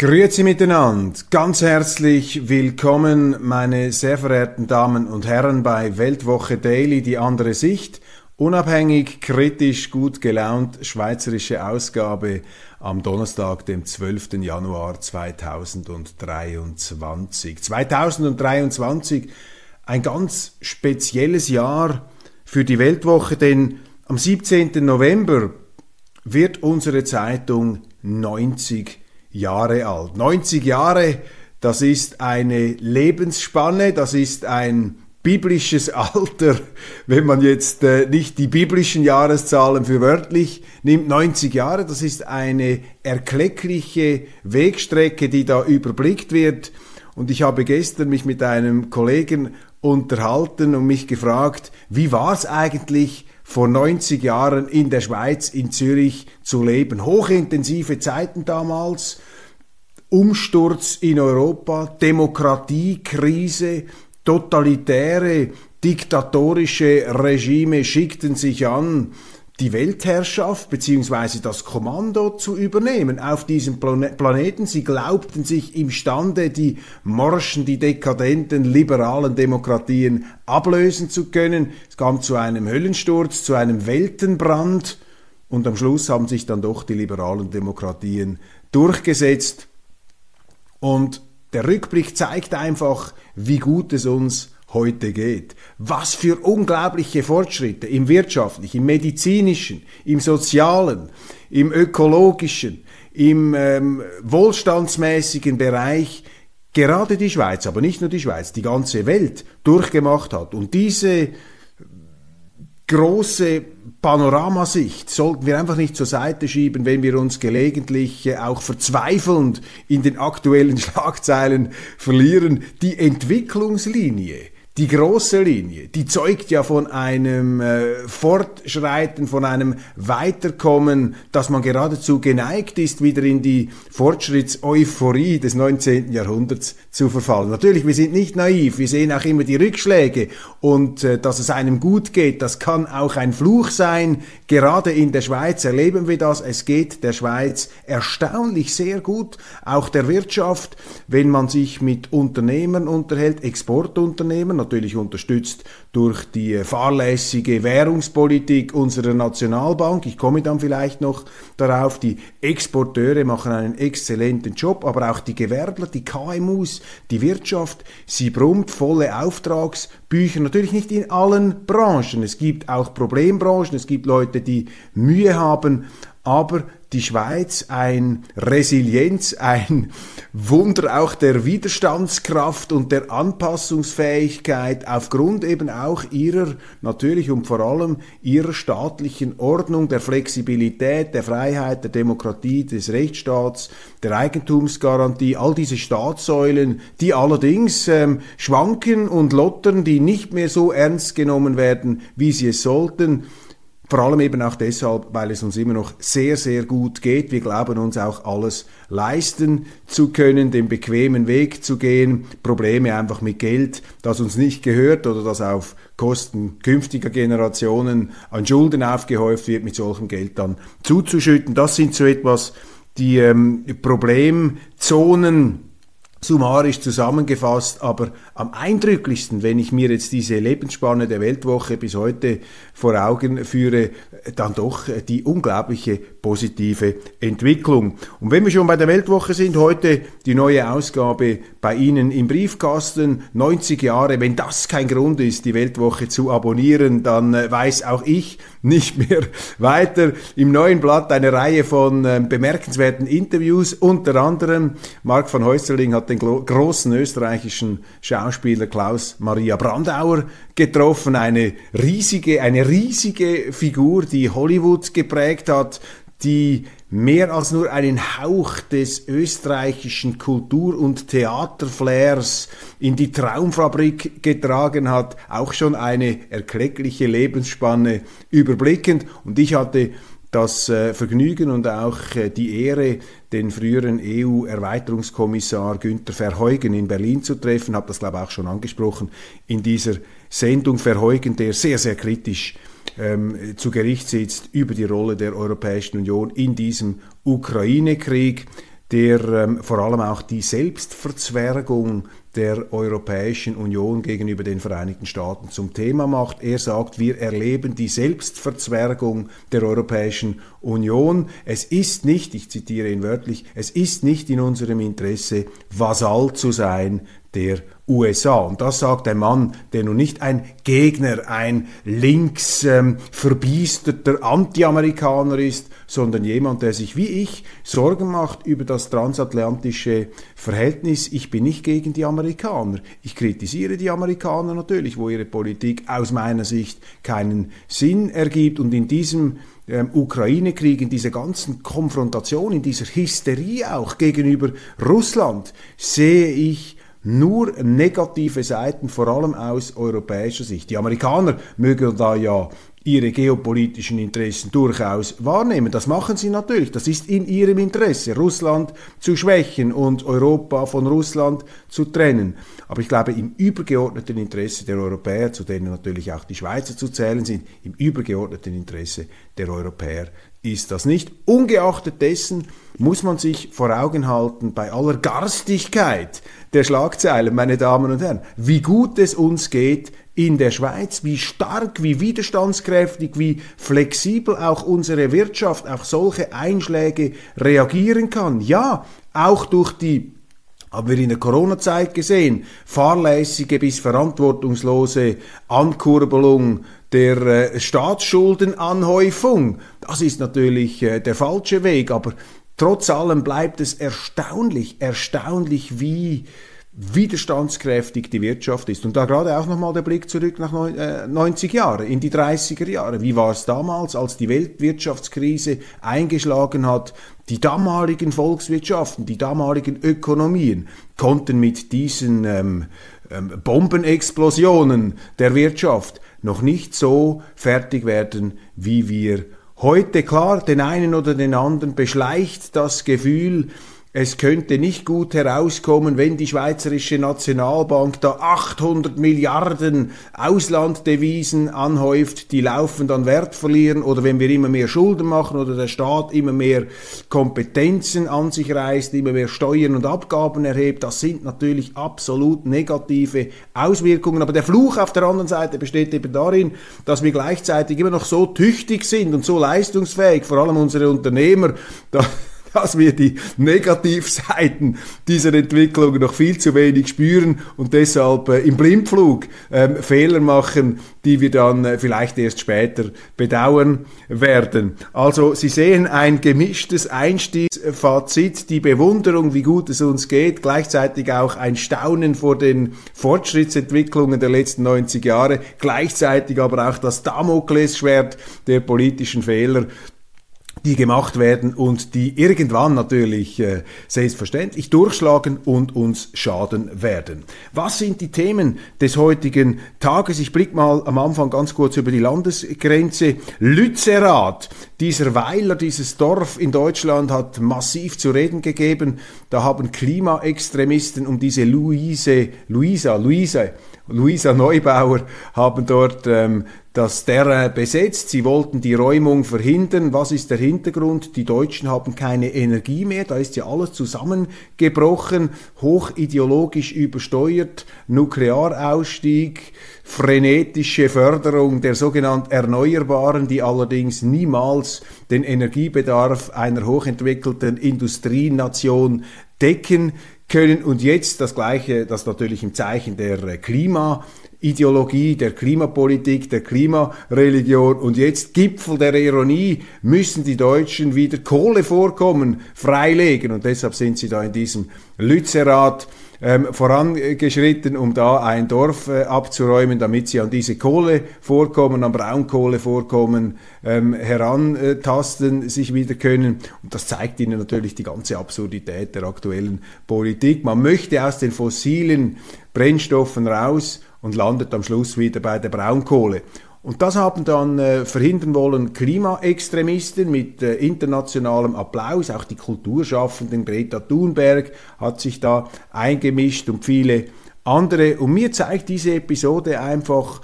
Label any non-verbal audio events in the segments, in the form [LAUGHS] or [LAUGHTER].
Grüezi miteinander, ganz herzlich willkommen, meine sehr verehrten Damen und Herren, bei Weltwoche Daily, die andere Sicht. Unabhängig, kritisch, gut gelaunt, schweizerische Ausgabe am Donnerstag, dem 12. Januar 2023. 2023, ein ganz spezielles Jahr für die Weltwoche, denn am 17. November wird unsere Zeitung 90 Jahre alt. 90 Jahre, das ist eine Lebensspanne, das ist ein biblisches [LAUGHS] Alter, wenn man jetzt äh, nicht die biblischen Jahreszahlen für wörtlich nimmt, 90 Jahre, das ist eine erkleckliche Wegstrecke, die da überblickt wird. Und ich habe gestern mich mit einem Kollegen unterhalten und mich gefragt, wie war es eigentlich vor 90 Jahren in der Schweiz, in Zürich zu leben? Hochintensive Zeiten damals, Umsturz in Europa, Demokratiekrise, totalitäre, diktatorische Regime schickten sich an, die Weltherrschaft bzw. das Kommando zu übernehmen auf diesem Planeten. Sie glaubten sich imstande, die morschen, die dekadenten, liberalen Demokratien ablösen zu können. Es kam zu einem Höllensturz, zu einem Weltenbrand und am Schluss haben sich dann doch die liberalen Demokratien durchgesetzt. Und der Rückblick zeigt einfach, wie gut es uns heute geht. Was für unglaubliche Fortschritte im wirtschaftlichen, im medizinischen, im sozialen, im ökologischen, im ähm, wohlstandsmäßigen Bereich gerade die Schweiz, aber nicht nur die Schweiz, die ganze Welt durchgemacht hat. Und diese große Panoramasicht sollten wir einfach nicht zur Seite schieben, wenn wir uns gelegentlich äh, auch verzweifelnd in den aktuellen [LAUGHS] Schlagzeilen verlieren. Die Entwicklungslinie die große Linie, die zeugt ja von einem äh, Fortschreiten, von einem Weiterkommen, dass man geradezu geneigt ist, wieder in die Fortschrittseuphorie des 19. Jahrhunderts zu verfallen. Natürlich, wir sind nicht naiv, wir sehen auch immer die Rückschläge und äh, dass es einem gut geht, das kann auch ein Fluch sein. Gerade in der Schweiz erleben wir das. Es geht der Schweiz erstaunlich sehr gut, auch der Wirtschaft, wenn man sich mit Unternehmern unterhält, Exportunternehmen, natürlich unterstützt durch die fahrlässige Währungspolitik unserer Nationalbank. Ich komme dann vielleicht noch darauf. Die Exporteure machen einen exzellenten Job, aber auch die Gewerbler, die KMUs, die Wirtschaft, sie brummt volle Auftragsbücher. Natürlich nicht in allen Branchen. Es gibt auch Problembranchen, es gibt Leute, die Mühe haben, aber die Schweiz ein Resilienz, ein Wunder auch der Widerstandskraft und der Anpassungsfähigkeit aufgrund eben auch ihrer, natürlich und vor allem ihrer staatlichen Ordnung, der Flexibilität, der Freiheit, der Demokratie, des Rechtsstaats, der Eigentumsgarantie, all diese Staatssäulen, die allerdings ähm, schwanken und lottern, die nicht mehr so ernst genommen werden, wie sie es sollten. Vor allem eben auch deshalb, weil es uns immer noch sehr, sehr gut geht. Wir glauben uns auch alles leisten zu können, den bequemen Weg zu gehen, Probleme einfach mit Geld, das uns nicht gehört oder das auf Kosten künftiger Generationen an Schulden aufgehäuft wird, mit solchem Geld dann zuzuschütten. Das sind so etwas die ähm, Problemzonen, summarisch zusammengefasst, aber am eindrücklichsten, wenn ich mir jetzt diese Lebensspanne der Weltwoche bis heute vor Augen führe, dann doch die unglaubliche positive Entwicklung. Und wenn wir schon bei der Weltwoche sind, heute die neue Ausgabe bei Ihnen im Briefkasten, 90 Jahre, wenn das kein Grund ist, die Weltwoche zu abonnieren, dann äh, weiß auch ich [LAUGHS] nicht mehr weiter. Im neuen Blatt eine Reihe von äh, bemerkenswerten Interviews, unter anderem Mark van Häuserling hat den großen österreichischen Schauspieler Klaus Maria Brandauer getroffen, eine riesige, eine riesige Figur, die Hollywood geprägt hat, die mehr als nur einen Hauch des österreichischen Kultur- und Theaterflairs in die Traumfabrik getragen hat, auch schon eine erkleckliche Lebensspanne überblickend. Und ich hatte das äh, Vergnügen und auch äh, die Ehre, den früheren EU-Erweiterungskommissar Günther Verheugen in Berlin zu treffen, habe das glaube ich auch schon angesprochen in dieser Sendung Verheugen, der sehr, sehr kritisch ähm, zu Gericht sitzt über die Rolle der Europäischen Union in diesem Ukraine-Krieg, der ähm, vor allem auch die Selbstverzwergung der Europäischen Union gegenüber den Vereinigten Staaten zum Thema macht. Er sagt, wir erleben die Selbstverzwergung der Europäischen Union. Es ist nicht, ich zitiere ihn wörtlich, es ist nicht in unserem Interesse, Vasall zu sein der USA. Und das sagt ein Mann, der nun nicht ein Gegner, ein links ähm, verbiesterter Anti-Amerikaner ist, sondern jemand, der sich wie ich Sorgen macht über das transatlantische Verhältnis. Ich bin nicht gegen die Amerikaner. Ich kritisiere die Amerikaner natürlich, wo ihre Politik aus meiner Sicht keinen Sinn ergibt. Und in diesem ähm, Ukraine-Krieg, in dieser ganzen Konfrontation, in dieser Hysterie auch gegenüber Russland, sehe ich nur negative Seiten, vor allem aus europäischer Sicht. Die Amerikaner mögen da ja ihre geopolitischen Interessen durchaus wahrnehmen. Das machen sie natürlich. Das ist in ihrem Interesse, Russland zu schwächen und Europa von Russland zu trennen. Aber ich glaube, im übergeordneten Interesse der Europäer, zu denen natürlich auch die Schweizer zu zählen sind, im übergeordneten Interesse der Europäer ist das nicht. Ungeachtet dessen muss man sich vor Augen halten, bei aller Garstigkeit der Schlagzeilen, meine Damen und Herren, wie gut es uns geht in der Schweiz, wie stark, wie widerstandskräftig, wie flexibel auch unsere Wirtschaft auf solche Einschläge reagieren kann. Ja, auch durch die haben wir in der Corona-Zeit gesehen, fahrlässige bis verantwortungslose Ankurbelung der äh, Staatsschuldenanhäufung. Das ist natürlich äh, der falsche Weg, aber trotz allem bleibt es erstaunlich, erstaunlich, wie widerstandskräftig die Wirtschaft ist. Und da gerade auch nochmal der Blick zurück nach 90 äh, Jahre, in die 30er Jahre. Wie war es damals, als die Weltwirtschaftskrise eingeschlagen hat? Die damaligen Volkswirtschaften, die damaligen Ökonomien konnten mit diesen ähm, ähm, Bombenexplosionen der Wirtschaft noch nicht so fertig werden, wie wir heute. Klar, den einen oder den anderen beschleicht das Gefühl, es könnte nicht gut herauskommen, wenn die Schweizerische Nationalbank da 800 Milliarden Auslanddevisen anhäuft, die laufend an Wert verlieren, oder wenn wir immer mehr Schulden machen oder der Staat immer mehr Kompetenzen an sich reißt, immer mehr Steuern und Abgaben erhebt. Das sind natürlich absolut negative Auswirkungen. Aber der Fluch auf der anderen Seite besteht eben darin, dass wir gleichzeitig immer noch so tüchtig sind und so leistungsfähig, vor allem unsere Unternehmer, dass wir die Negativseiten [LAUGHS] dieser Entwicklung noch viel zu wenig spüren und deshalb äh, im Blindflug äh, Fehler machen, die wir dann äh, vielleicht erst später bedauern werden. Also Sie sehen ein gemischtes Einstiegsfazit, die Bewunderung, wie gut es uns geht, gleichzeitig auch ein Staunen vor den Fortschrittsentwicklungen der letzten 90 Jahre, gleichzeitig aber auch das Damoklesschwert der politischen Fehler, die gemacht werden und die irgendwann natürlich äh, selbstverständlich durchschlagen und uns schaden werden. Was sind die Themen des heutigen Tages? Ich blicke mal am Anfang ganz kurz über die Landesgrenze. Lützerath, dieser Weiler, dieses Dorf in Deutschland hat massiv zu reden gegeben. Da haben Klimaextremisten um diese Luise, Luisa, Luise, Luisa Neubauer haben dort ähm, das Terrain besetzt. Sie wollten die Räumung verhindern. Was ist der Hintergrund? Die Deutschen haben keine Energie mehr. Da ist ja alles zusammengebrochen, hochideologisch übersteuert, Nuklearausstieg, frenetische Förderung der sogenannten Erneuerbaren, die allerdings niemals den Energiebedarf einer hochentwickelten Industrienation decken können. Und jetzt das Gleiche, das natürlich im Zeichen der Klima Ideologie, der Klimapolitik, der Klimareligion und jetzt Gipfel der Ironie müssen die Deutschen wieder Kohlevorkommen freilegen und deshalb sind sie da in diesem Lützerath ähm, vorangeschritten, um da ein Dorf äh, abzuräumen, damit sie an diese Kohlevorkommen, an Braunkohlevorkommen ähm, herantasten sich wieder können. Und das zeigt ihnen natürlich die ganze Absurdität der aktuellen Politik. Man möchte aus den fossilen Brennstoffen raus und landet am Schluss wieder bei der Braunkohle. Und das haben dann äh, verhindern wollen Klimaextremisten mit äh, internationalem Applaus. Auch die Kulturschaffenden, Greta Thunberg hat sich da eingemischt und viele andere. Und mir zeigt diese Episode einfach,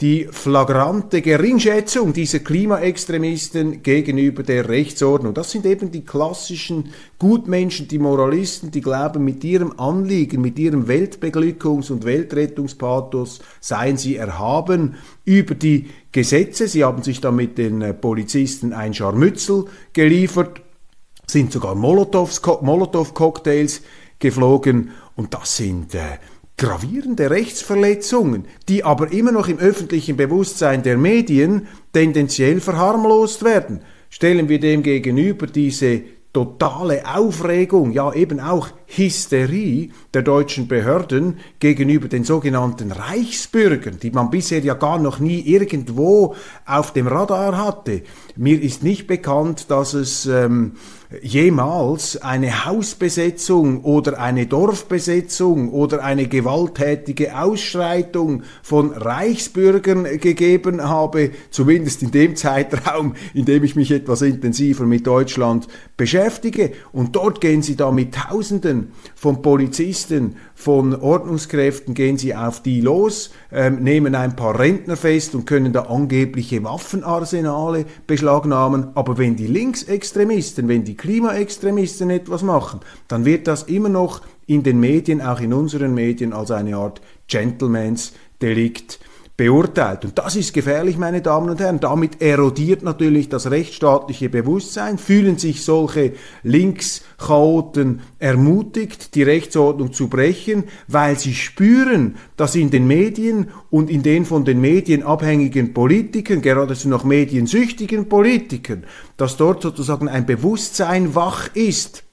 die flagrante Geringschätzung dieser Klimaextremisten gegenüber der Rechtsordnung. Das sind eben die klassischen Gutmenschen, die Moralisten, die glauben, mit ihrem Anliegen, mit ihrem Weltbeglückungs- und Weltrettungspathos seien sie erhaben über die Gesetze. Sie haben sich dann mit den äh, Polizisten ein Scharmützel geliefert, sind sogar Molotow-Cocktails geflogen und das sind äh, gravierende Rechtsverletzungen, die aber immer noch im öffentlichen Bewusstsein der Medien tendenziell verharmlost werden. Stellen wir dem gegenüber diese totale Aufregung, ja eben auch Hysterie der deutschen Behörden gegenüber den sogenannten Reichsbürgern, die man bisher ja gar noch nie irgendwo auf dem Radar hatte. Mir ist nicht bekannt, dass es ähm, jemals eine Hausbesetzung oder eine Dorfbesetzung oder eine gewalttätige Ausschreitung von Reichsbürgern gegeben habe, zumindest in dem Zeitraum, in dem ich mich etwas intensiver mit Deutschland beschäftige. Und dort gehen sie da mit Tausenden von Polizisten, von Ordnungskräften, gehen sie auf die los, ähm, nehmen ein paar Rentner fest und können da angebliche Waffenarsenale beschlagnahmen. Aber wenn die Linksextremisten, wenn die Klimaextremisten etwas machen, dann wird das immer noch in den Medien, auch in unseren Medien, als eine Art Gentlemans Delikt beurteilt. Und das ist gefährlich, meine Damen und Herren. Damit erodiert natürlich das rechtsstaatliche Bewusstsein, fühlen sich solche Linkschaoten ermutigt, die Rechtsordnung zu brechen, weil sie spüren, dass in den Medien und in den von den Medien abhängigen Politikern, geradezu noch mediensüchtigen Politikern, dass dort sozusagen ein Bewusstsein wach ist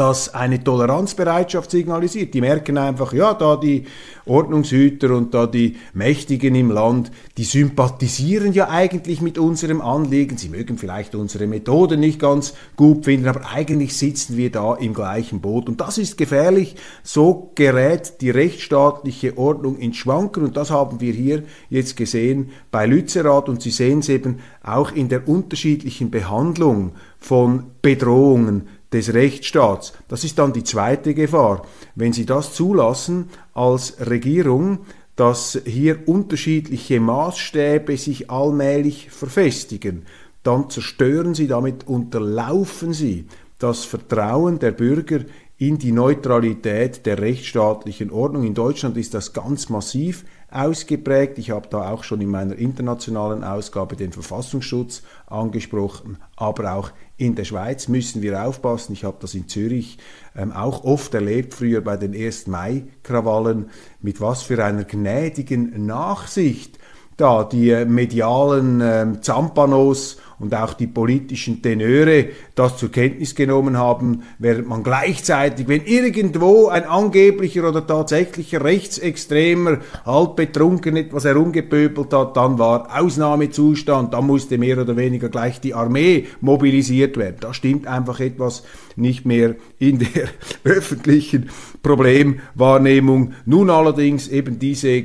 das eine Toleranzbereitschaft signalisiert. Die merken einfach, ja, da die Ordnungshüter und da die Mächtigen im Land, die sympathisieren ja eigentlich mit unserem Anliegen. Sie mögen vielleicht unsere Methode nicht ganz gut finden, aber eigentlich sitzen wir da im gleichen Boot. Und das ist gefährlich. So gerät die rechtsstaatliche Ordnung ins Schwanken. Und das haben wir hier jetzt gesehen bei Lützerath. Und Sie sehen es eben auch in der unterschiedlichen Behandlung von Bedrohungen des Rechtsstaats. Das ist dann die zweite Gefahr. Wenn Sie das zulassen als Regierung, dass hier unterschiedliche Maßstäbe sich allmählich verfestigen, dann zerstören Sie damit, unterlaufen Sie das Vertrauen der Bürger in die Neutralität der rechtsstaatlichen Ordnung. In Deutschland ist das ganz massiv ausgeprägt. Ich habe da auch schon in meiner internationalen Ausgabe den Verfassungsschutz angesprochen, aber auch in der Schweiz müssen wir aufpassen. Ich habe das in Zürich ähm, auch oft erlebt, früher bei den 1. Mai-Krawallen, mit was für einer gnädigen Nachsicht da die medialen äh, Zampanos und auch die politischen Tenöre das zur Kenntnis genommen haben, während man gleichzeitig, wenn irgendwo ein angeblicher oder tatsächlicher Rechtsextremer halb betrunken etwas herumgepöbelt hat, dann war Ausnahmezustand, dann musste mehr oder weniger gleich die Armee mobilisiert werden. Da stimmt einfach etwas nicht mehr in der [LAUGHS] öffentlichen Problemwahrnehmung. Nun allerdings eben diese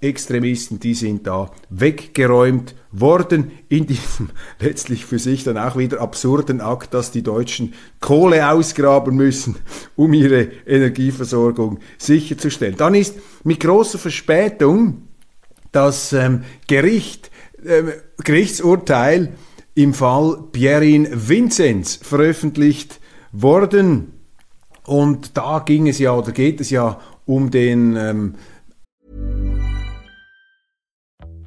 Klimaextremisten, die sind da weggeräumt worden in diesem [LAUGHS] letztlich für sich dann auch wieder absurden Akt, dass die Deutschen Kohle ausgraben müssen, um ihre Energieversorgung sicherzustellen. Dann ist mit großer Verspätung das ähm, Gericht, ähm, Gerichtsurteil im Fall Pierin Vinzenz veröffentlicht worden. Und da ging es ja oder geht es ja um den ähm,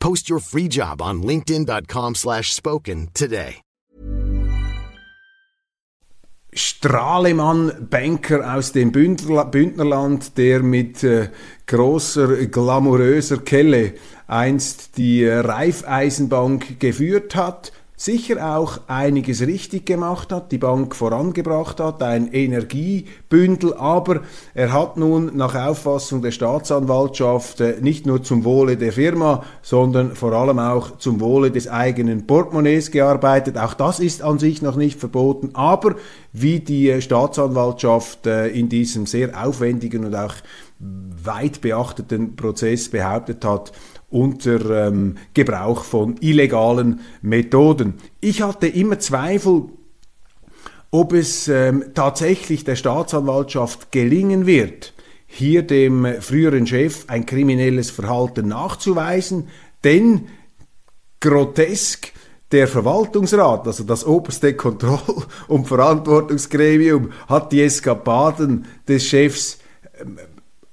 Post your free job on linkedin.com/spoken slash spoken today. Strahlemann, Banker aus dem Bündnerla- Bündnerland, der mit äh, großer, glamouröser Kelle einst die äh, Raiffeisenbank geführt hat, sicher auch einiges richtig gemacht hat, die Bank vorangebracht hat, ein Energiebündel, aber er hat nun nach Auffassung der Staatsanwaltschaft äh, nicht nur zum Wohle der Firma, sondern vor allem auch zum Wohle des eigenen Portemonnaies gearbeitet. Auch das ist an sich noch nicht verboten, aber wie die äh, Staatsanwaltschaft äh, in diesem sehr aufwendigen und auch weit beachteten Prozess behauptet hat, unter ähm, Gebrauch von illegalen Methoden. Ich hatte immer Zweifel, ob es ähm, tatsächlich der Staatsanwaltschaft gelingen wird, hier dem äh, früheren Chef ein kriminelles Verhalten nachzuweisen, denn grotesk der Verwaltungsrat, also das oberste [LAUGHS] Kontroll- und Verantwortungsgremium, hat die Eskapaden des Chefs ähm,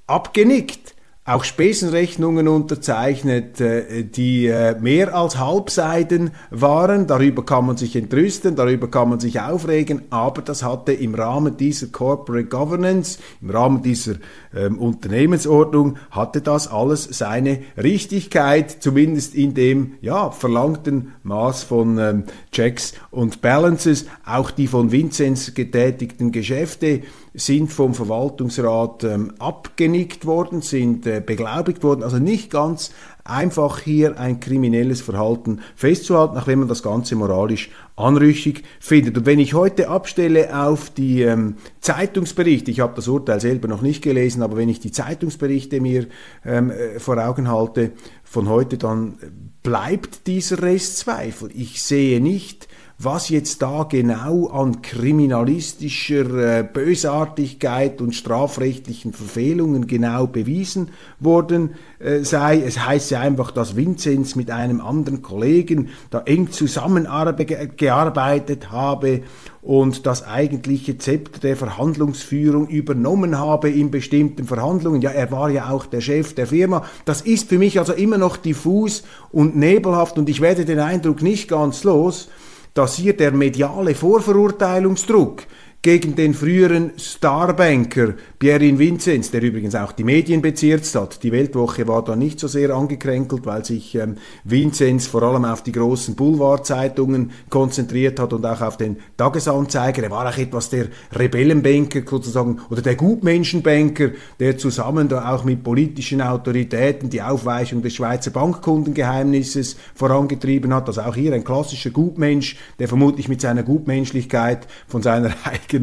abgenickt auch Spesenrechnungen unterzeichnet, äh, die äh, mehr als Halbseiden waren. Darüber kann man sich entrüsten, darüber kann man sich aufregen, aber das hatte im Rahmen dieser Corporate Governance, im Rahmen dieser ähm, Unternehmensordnung, hatte das alles seine Richtigkeit, zumindest in dem ja, verlangten Maß von ähm, Checks und Balances. Auch die von Vinzenz getätigten Geschäfte sind vom Verwaltungsrat ähm, abgenickt worden, sind äh, beglaubigt worden. Also nicht ganz einfach hier ein kriminelles Verhalten festzuhalten, wenn man das Ganze moralisch anrüchig findet. Und wenn ich heute abstelle auf die ähm, Zeitungsberichte, ich habe das Urteil selber noch nicht gelesen, aber wenn ich die Zeitungsberichte mir ähm, äh, vor Augen halte von heute, dann bleibt dieser Restzweifel. Ich sehe nicht, was jetzt da genau an kriminalistischer äh, Bösartigkeit und strafrechtlichen Verfehlungen genau bewiesen worden äh, sei. Es heißt ja einfach, dass Vinzenz mit einem anderen Kollegen da eng zusammengearbeitet habe und das eigentliche Zepter der Verhandlungsführung übernommen habe in bestimmten Verhandlungen. Ja, er war ja auch der Chef der Firma. Das ist für mich also immer noch diffus und nebelhaft und ich werde den Eindruck nicht ganz los, dass hier der mediale Vorverurteilungsdruck gegen den früheren Starbanker Pierin Vinzenz, der übrigens auch die Medien bezirzt hat. Die Weltwoche war da nicht so sehr angekränkelt, weil sich ähm, Vinzenz vor allem auf die großen Boulevardzeitungen konzentriert hat und auch auf den Tagesanzeiger. Er war auch etwas der Rebellenbanker sozusagen oder der Gutmenschenbanker, der zusammen da auch mit politischen Autoritäten die Aufweichung des Schweizer Bankkundengeheimnisses vorangetrieben hat. Also auch hier ein klassischer Gutmensch, der vermutlich mit seiner Gutmenschlichkeit von seiner [LAUGHS] eigenen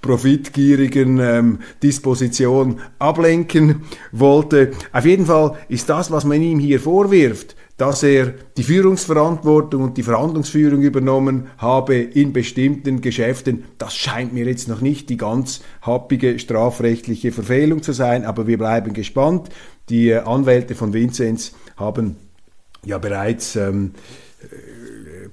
profitgierigen ähm, Disposition ablenken wollte. Auf jeden Fall ist das, was man ihm hier vorwirft, dass er die Führungsverantwortung und die Verhandlungsführung übernommen habe in bestimmten Geschäften. Das scheint mir jetzt noch nicht die ganz happige strafrechtliche Verfehlung zu sein, aber wir bleiben gespannt. Die äh, Anwälte von Vinzenz haben ja bereits ähm,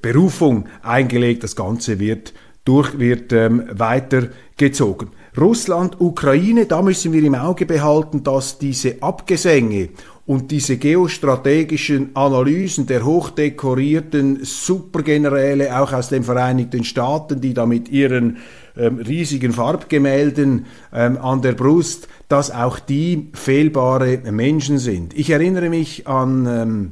Berufung eingelegt. Das Ganze wird durch wird ähm, weitergezogen. Russland, Ukraine, da müssen wir im Auge behalten, dass diese Abgesänge und diese geostrategischen Analysen der hochdekorierten Supergeneräle auch aus den Vereinigten Staaten, die da mit ihren ähm, riesigen Farbgemälden ähm, an der Brust, dass auch die fehlbare Menschen sind. Ich erinnere mich an ähm,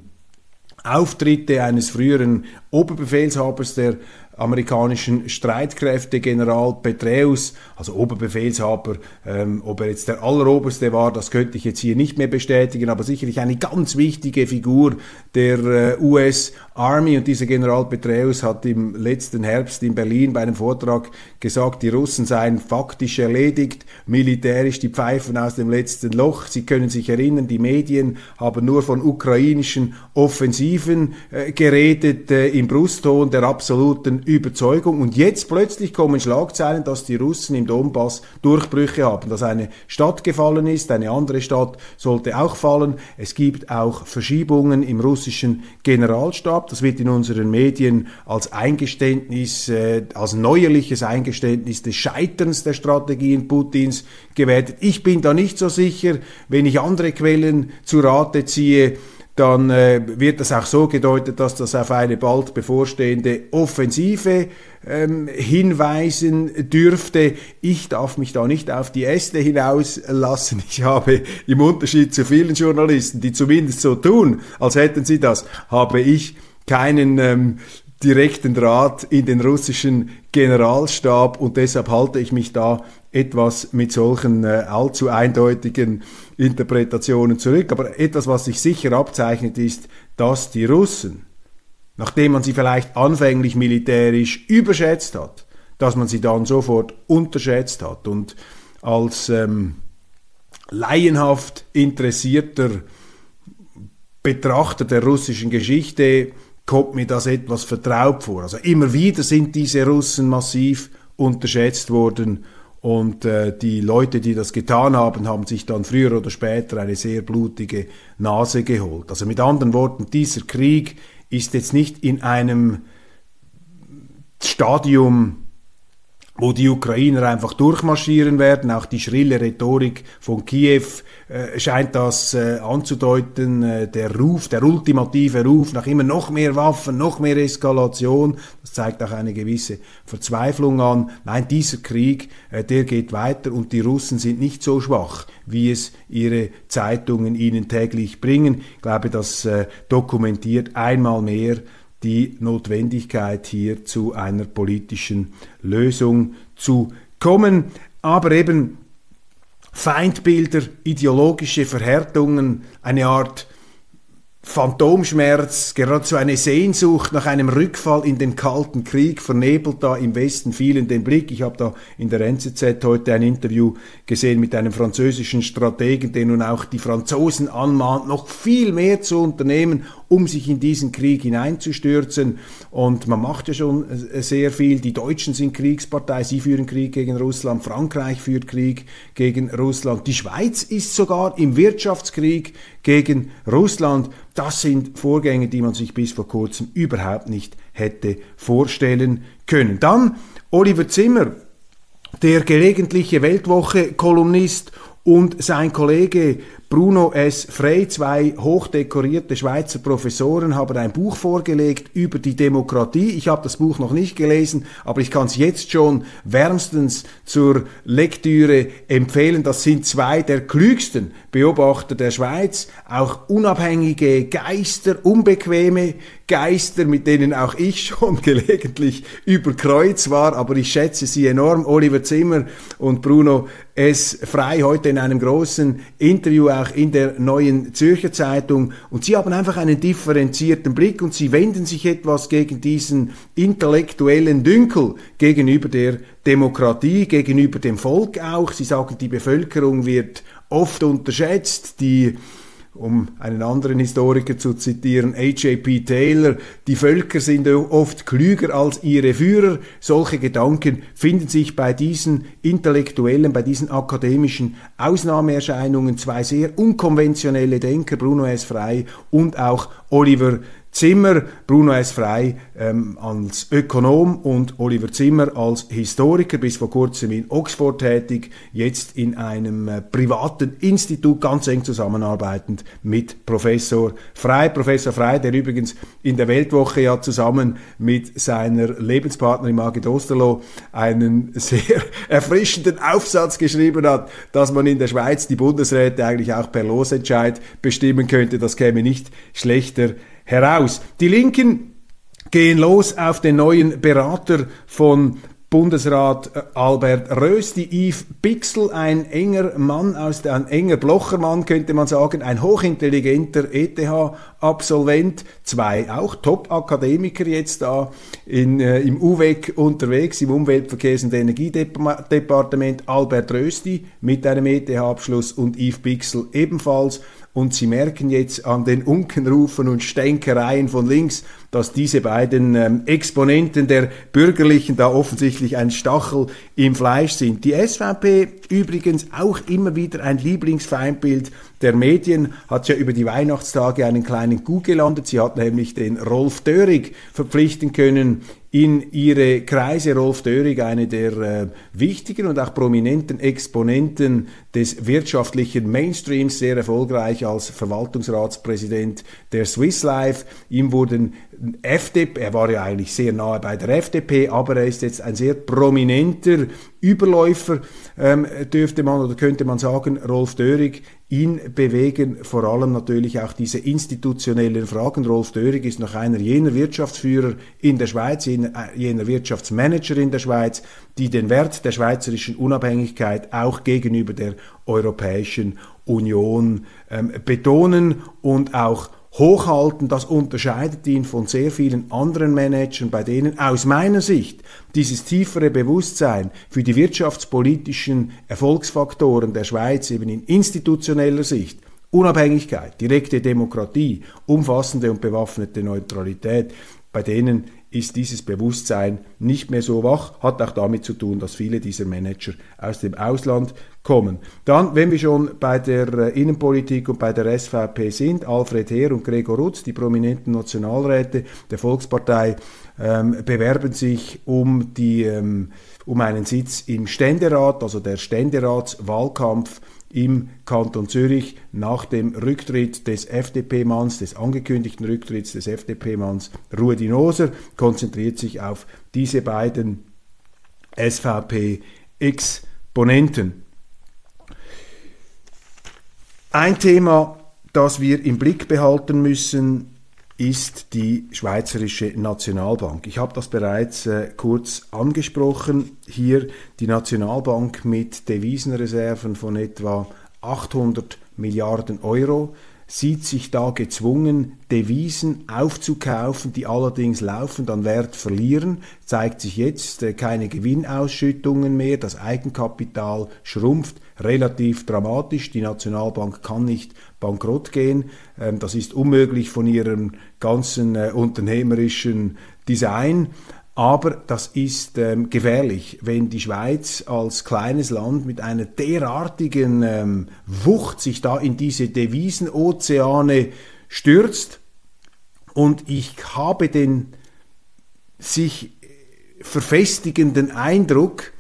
Auftritte eines früheren Oberbefehlshabers der amerikanischen Streitkräfte, General Petraeus, also Oberbefehlshaber, ähm, ob er jetzt der Alleroberste war, das könnte ich jetzt hier nicht mehr bestätigen, aber sicherlich eine ganz wichtige Figur der äh, US Army und dieser General Petraeus hat im letzten Herbst in Berlin bei einem Vortrag gesagt, die Russen seien faktisch erledigt, militärisch die Pfeifen aus dem letzten Loch. Sie können sich erinnern, die Medien haben nur von ukrainischen Offensiven äh, geredet äh, im Brustton der absoluten Überzeugung. Und jetzt plötzlich kommen Schlagzeilen, dass die Russen im Donbass Durchbrüche haben, dass eine Stadt gefallen ist, eine andere Stadt sollte auch fallen. Es gibt auch Verschiebungen im russischen Generalstab. Das wird in unseren Medien als Eingeständnis, äh, als neuerliches Eingeständnis des Scheiterns der Strategien Putins gewertet. Ich bin da nicht so sicher, wenn ich andere Quellen zu Rate ziehe, dann äh, wird das auch so gedeutet, dass das auf eine bald bevorstehende Offensive ähm, hinweisen dürfte. Ich darf mich da nicht auf die Äste hinauslassen. Ich habe im Unterschied zu vielen Journalisten, die zumindest so tun, als hätten sie das, habe ich keinen ähm, direkten Draht in den russischen Generalstab und deshalb halte ich mich da etwas mit solchen äh, allzu eindeutigen Interpretationen zurück. Aber etwas, was sich sicher abzeichnet, ist, dass die Russen, nachdem man sie vielleicht anfänglich militärisch überschätzt hat, dass man sie dann sofort unterschätzt hat und als ähm, laienhaft interessierter Betrachter der russischen Geschichte kommt mir das etwas vertraut vor. Also immer wieder sind diese Russen massiv unterschätzt worden und äh, die Leute, die das getan haben, haben sich dann früher oder später eine sehr blutige Nase geholt. Also mit anderen Worten, dieser Krieg ist jetzt nicht in einem Stadium wo die Ukrainer einfach durchmarschieren werden. Auch die schrille Rhetorik von Kiew äh, scheint das äh, anzudeuten. Äh, der Ruf, der ultimative Ruf nach immer noch mehr Waffen, noch mehr Eskalation, das zeigt auch eine gewisse Verzweiflung an. Nein, dieser Krieg, äh, der geht weiter und die Russen sind nicht so schwach, wie es ihre Zeitungen ihnen täglich bringen. Ich glaube, das äh, dokumentiert einmal mehr, die Notwendigkeit hier zu einer politischen Lösung zu kommen. Aber eben Feindbilder, ideologische Verhärtungen, eine Art Phantomschmerz, geradezu eine Sehnsucht nach einem Rückfall in den Kalten Krieg vernebelt da im Westen vielen den Blick. Ich habe da in der NZZ heute ein Interview gesehen mit einem französischen Strategen, der nun auch die Franzosen anmahnt, noch viel mehr zu unternehmen, um sich in diesen Krieg hineinzustürzen. Und man macht ja schon äh, sehr viel. Die Deutschen sind Kriegspartei, sie führen Krieg gegen Russland, Frankreich führt Krieg gegen Russland, die Schweiz ist sogar im Wirtschaftskrieg gegen Russland. Das sind Vorgänge, die man sich bis vor kurzem überhaupt nicht hätte vorstellen können. Dann Oliver Zimmer, der gelegentliche Weltwoche-Kolumnist und sein Kollege Bruno S. Frey, zwei hochdekorierte Schweizer Professoren, haben ein Buch vorgelegt über die Demokratie. Ich habe das Buch noch nicht gelesen, aber ich kann es jetzt schon wärmstens zur Lektüre empfehlen. Das sind zwei der klügsten Beobachter der Schweiz, auch unabhängige Geister, unbequeme Geister, mit denen auch ich schon [LAUGHS] gelegentlich über Kreuz war, aber ich schätze sie enorm. Oliver Zimmer und Bruno S. Frei heute in einem großen Interview auch in der neuen Zürcher Zeitung und sie haben einfach einen differenzierten Blick und sie wenden sich etwas gegen diesen intellektuellen Dünkel gegenüber der Demokratie, gegenüber dem Volk auch. Sie sagen, die Bevölkerung wird oft unterschätzt, die um einen anderen Historiker zu zitieren, H.J.P. Taylor, die Völker sind oft klüger als ihre Führer. Solche Gedanken finden sich bei diesen intellektuellen, bei diesen akademischen Ausnahmeerscheinungen zwei sehr unkonventionelle Denker, Bruno S. Frey und auch Oliver Zimmer, Bruno S. Frey ähm, als Ökonom und Oliver Zimmer als Historiker, bis vor kurzem in Oxford tätig, jetzt in einem äh, privaten Institut ganz eng zusammenarbeitend mit Professor Frey. Professor Frey, der übrigens in der Weltwoche ja zusammen mit seiner Lebenspartnerin Margit Osterloh einen [LAUGHS] sehr erfrischenden Aufsatz geschrieben hat, dass man in der Schweiz die Bundesräte eigentlich auch per Losentscheid bestimmen könnte. Das käme nicht schlechter heraus. Die Linken gehen los auf den neuen Berater von Bundesrat äh, Albert Rös, die Yves Bixel, ein enger Mann aus der, ein enger Blochermann könnte man sagen, ein hochintelligenter ETH-Absolvent, zwei auch Top-Akademiker jetzt da in, äh, im UWEC unterwegs, im Umweltverkehrs- und Energiedepartement, Albert Rösti mit einem ETH-Abschluss und Yves Bixel ebenfalls und Sie merken jetzt an den Unkenrufen und Stänkereien von links, dass diese beiden ähm, Exponenten der Bürgerlichen da offensichtlich ein Stachel im Fleisch sind. Die SVP übrigens auch immer wieder ein Lieblingsfeindbild der Medien, hat ja über die Weihnachtstage einen kleinen Coup gelandet. Sie hat nämlich den Rolf Dörig verpflichten können in ihre Kreise. Rolf Dörig, eine der äh, wichtigen und auch prominenten Exponenten des wirtschaftlichen Mainstreams, sehr erfolgreich als Verwaltungsratspräsident der Swiss Life. Ihm wurden FDP, er war ja eigentlich sehr nahe bei der FDP, aber er ist jetzt ein sehr prominenter Überläufer, ähm, dürfte man oder könnte man sagen, Rolf Dörig, ihn bewegen vor allem natürlich auch diese institutionellen Fragen. Rolf Dörig ist noch einer jener Wirtschaftsführer in der Schweiz, jener, äh, jener Wirtschaftsmanager in der Schweiz, die den Wert der schweizerischen Unabhängigkeit auch gegenüber der Europäischen Union ähm, betonen und auch hochhalten, das unterscheidet ihn von sehr vielen anderen Managern, bei denen aus meiner Sicht dieses tiefere Bewusstsein für die wirtschaftspolitischen Erfolgsfaktoren der Schweiz eben in institutioneller Sicht Unabhängigkeit, direkte Demokratie, umfassende und bewaffnete Neutralität, bei denen ist dieses Bewusstsein nicht mehr so wach, hat auch damit zu tun, dass viele dieser Manager aus dem Ausland kommen. Dann, wenn wir schon bei der äh, Innenpolitik und bei der SVP sind, Alfred Heer und Gregor Rutz, die prominenten Nationalräte der Volkspartei, ähm, bewerben sich um, die, ähm, um einen Sitz im Ständerat, also der Ständeratswahlkampf im Kanton Zürich nach dem Rücktritt des FDP-Manns, des angekündigten Rücktritts des FDP-Manns Rudi Noser, konzentriert sich auf diese beiden SVP-Exponenten. Ein Thema, das wir im Blick behalten müssen, ist die Schweizerische Nationalbank. Ich habe das bereits äh, kurz angesprochen. Hier die Nationalbank mit Devisenreserven von etwa 800 Milliarden Euro sieht sich da gezwungen, Devisen aufzukaufen, die allerdings laufend an Wert verlieren. Zeigt sich jetzt äh, keine Gewinnausschüttungen mehr, das Eigenkapital schrumpft relativ dramatisch. Die Nationalbank kann nicht bankrott gehen. Ähm, das ist unmöglich von ihrem ganzen äh, unternehmerischen Design. Aber das ist ähm, gefährlich, wenn die Schweiz als kleines Land mit einer derartigen ähm, Wucht sich da in diese Devisenozeane stürzt. Und ich habe den sich verfestigenden Eindruck,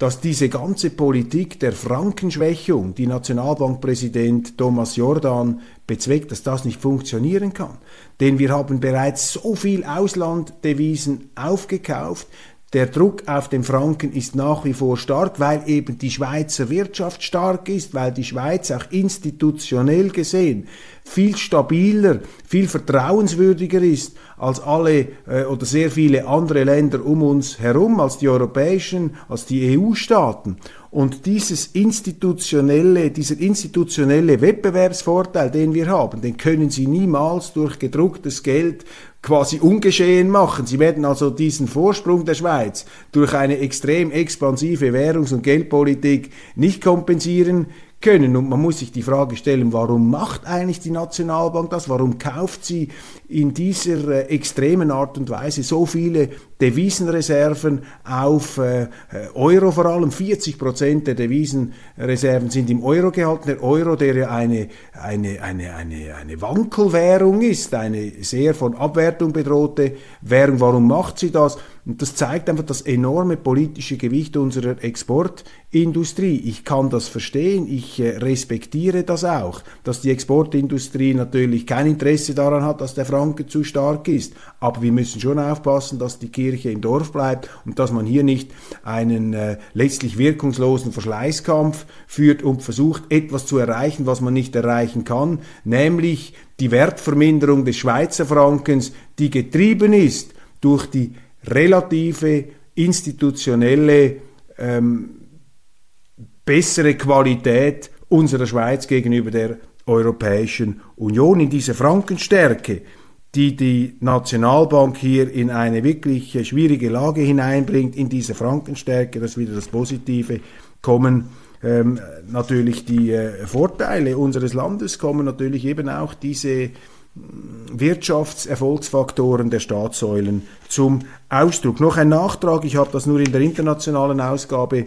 dass diese ganze Politik der Frankenschwächung, die Nationalbankpräsident Thomas Jordan bezweckt, dass das nicht funktionieren kann. Denn wir haben bereits so viel Auslanddevisen aufgekauft, der Druck auf den Franken ist nach wie vor stark, weil eben die Schweizer Wirtschaft stark ist, weil die Schweiz auch institutionell gesehen viel stabiler, viel vertrauenswürdiger ist als alle äh, oder sehr viele andere Länder um uns herum, als die europäischen, als die EU-Staaten. Und dieses institutionelle, dieser institutionelle Wettbewerbsvorteil, den wir haben, den können Sie niemals durch gedrucktes Geld quasi ungeschehen machen. Sie werden also diesen Vorsprung der Schweiz durch eine extrem expansive Währungs- und Geldpolitik nicht kompensieren können. Und man muss sich die Frage stellen, warum macht eigentlich die Nationalbank das? Warum kauft sie in dieser äh, extremen Art und Weise so viele Devisenreserven auf äh, Euro vor allem? 40 Prozent der Devisenreserven sind im Euro gehalten. Der Euro, der ja eine, eine, eine, eine, eine Wankelwährung ist, eine sehr von Abwertung bedrohte Währung. Warum macht sie das? Und das zeigt einfach das enorme politische Gewicht unserer Exportindustrie. Ich kann das verstehen, ich äh, respektiere das auch, dass die Exportindustrie natürlich kein Interesse daran hat, dass der Franken zu stark ist. Aber wir müssen schon aufpassen, dass die Kirche im Dorf bleibt und dass man hier nicht einen äh, letztlich wirkungslosen Verschleißkampf führt und versucht, etwas zu erreichen, was man nicht erreichen kann, nämlich die Wertverminderung des Schweizer Frankens, die getrieben ist durch die relative institutionelle ähm, bessere Qualität unserer Schweiz gegenüber der Europäischen Union, in diese Frankenstärke, die die Nationalbank hier in eine wirklich schwierige Lage hineinbringt, in diese Frankenstärke, das ist wieder das Positive, kommen ähm, natürlich die äh, Vorteile unseres Landes, kommen natürlich eben auch diese Wirtschaftserfolgsfaktoren der Staatssäulen zum Ausdruck. Noch ein Nachtrag, ich habe das nur in der internationalen Ausgabe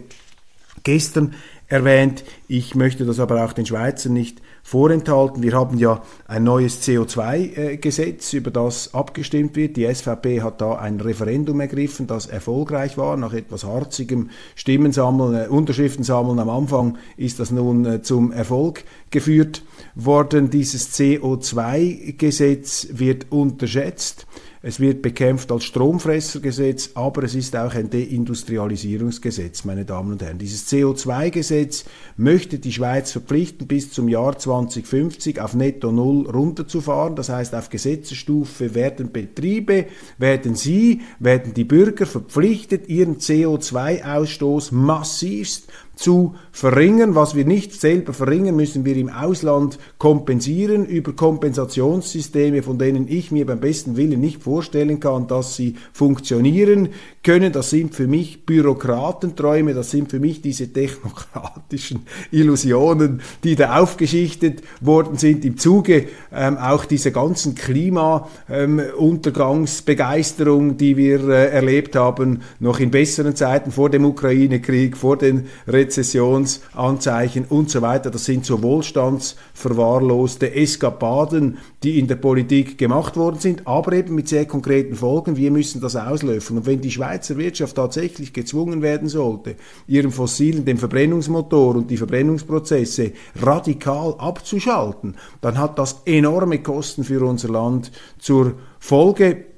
gestern erwähnt. Ich möchte das aber auch den Schweizern nicht vorenthalten. Wir haben ja ein neues CO2-Gesetz, über das abgestimmt wird. Die SVP hat da ein Referendum ergriffen, das erfolgreich war. Nach etwas harzigem Stimmensammeln, äh, Unterschriftensammeln am Anfang ist das nun äh, zum Erfolg geführt worden. Dieses CO2-Gesetz wird unterschätzt. Es wird bekämpft als Stromfressergesetz, aber es ist auch ein Deindustrialisierungsgesetz, meine Damen und Herren. Dieses CO2-Gesetz möchte die Schweiz verpflichten, bis zum Jahr 2050 auf Netto Null runterzufahren. Das heißt, auf Gesetzesstufe werden Betriebe, werden Sie, werden die Bürger verpflichtet, ihren CO2-Ausstoß massivst zu verringern. Was wir nicht selber verringern, müssen wir im Ausland kompensieren über Kompensationssysteme, von denen ich mir beim besten Willen nicht vorstellen kann, dass sie funktionieren können. Das sind für mich Bürokratenträume, das sind für mich diese technokratischen [LAUGHS] Illusionen, die da aufgeschichtet worden sind im Zuge ähm, auch dieser ganzen Klimauntergangsbegeisterung, ähm, die wir äh, erlebt haben, noch in besseren Zeiten vor dem Ukraine-Krieg, vor den Rezessionsanzeichen und so weiter. Das sind so wohlstandsverwahrloste Eskapaden, die in der Politik gemacht worden sind, aber eben mit sehr konkreten Folgen. Wir müssen das auslöffeln. Und wenn die Schweizer Wirtschaft tatsächlich gezwungen werden sollte, ihren fossilen, den Verbrennungsmotor und die Verbrennungsprozesse radikal abzuschalten, dann hat das enorme Kosten für unser Land zur Folge.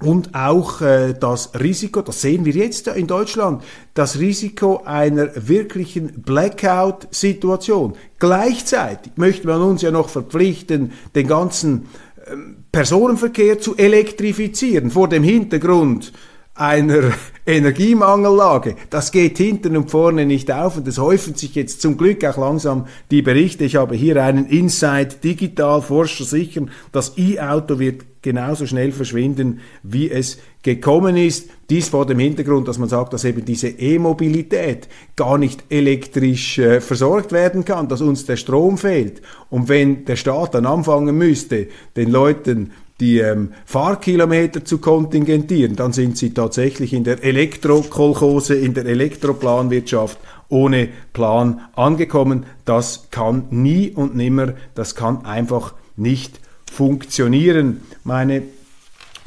Und auch äh, das Risiko, das sehen wir jetzt in Deutschland, das Risiko einer wirklichen Blackout-Situation. Gleichzeitig möchte man uns ja noch verpflichten, den ganzen ähm, Personenverkehr zu elektrifizieren, vor dem Hintergrund einer Energiemangellage. Das geht hinten und vorne nicht auf und es häufen sich jetzt zum Glück auch langsam die Berichte. Ich habe hier einen Insight Digital Forscher sichern, das E-Auto wird genauso schnell verschwinden, wie es gekommen ist. Dies vor dem Hintergrund, dass man sagt, dass eben diese E-Mobilität gar nicht elektrisch äh, versorgt werden kann, dass uns der Strom fehlt. Und wenn der Staat dann anfangen müsste, den Leuten die ähm, Fahrkilometer zu kontingentieren, dann sind sie tatsächlich in der Elektrokolchose, in der Elektroplanwirtschaft ohne Plan angekommen. Das kann nie und nimmer, das kann einfach nicht funktionieren, meine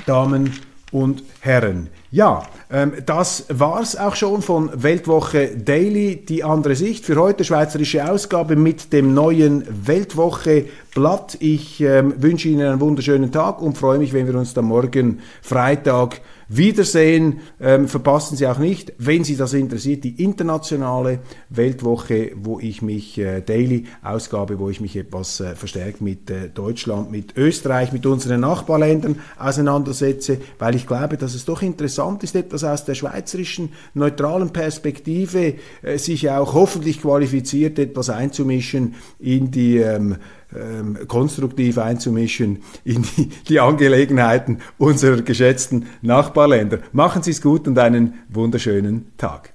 Damen und Herren. Ja, ähm, das war's auch schon von Weltwoche Daily, die andere Sicht. Für heute schweizerische Ausgabe mit dem neuen Weltwoche Blatt. Ich ähm, wünsche Ihnen einen wunderschönen Tag und freue mich, wenn wir uns dann morgen Freitag Wiedersehen. Ähm, verpassen Sie auch nicht, wenn Sie das interessiert, die internationale Weltwoche, wo ich mich äh, Daily Ausgabe, wo ich mich etwas äh, verstärkt mit äh, Deutschland, mit Österreich, mit unseren Nachbarländern auseinandersetze, weil ich glaube, dass es doch interessant ist, etwas aus der schweizerischen neutralen Perspektive äh, sich auch hoffentlich qualifiziert, etwas einzumischen in die ähm, ähm, konstruktiv einzumischen in die, die Angelegenheiten unserer geschätzten Nachbarländer. Machen Sie es gut und einen wunderschönen Tag.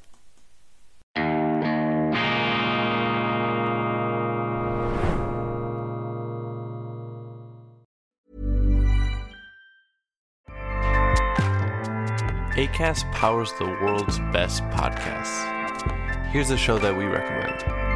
ACAST powers the world's best podcasts. Here's a show that we recommend.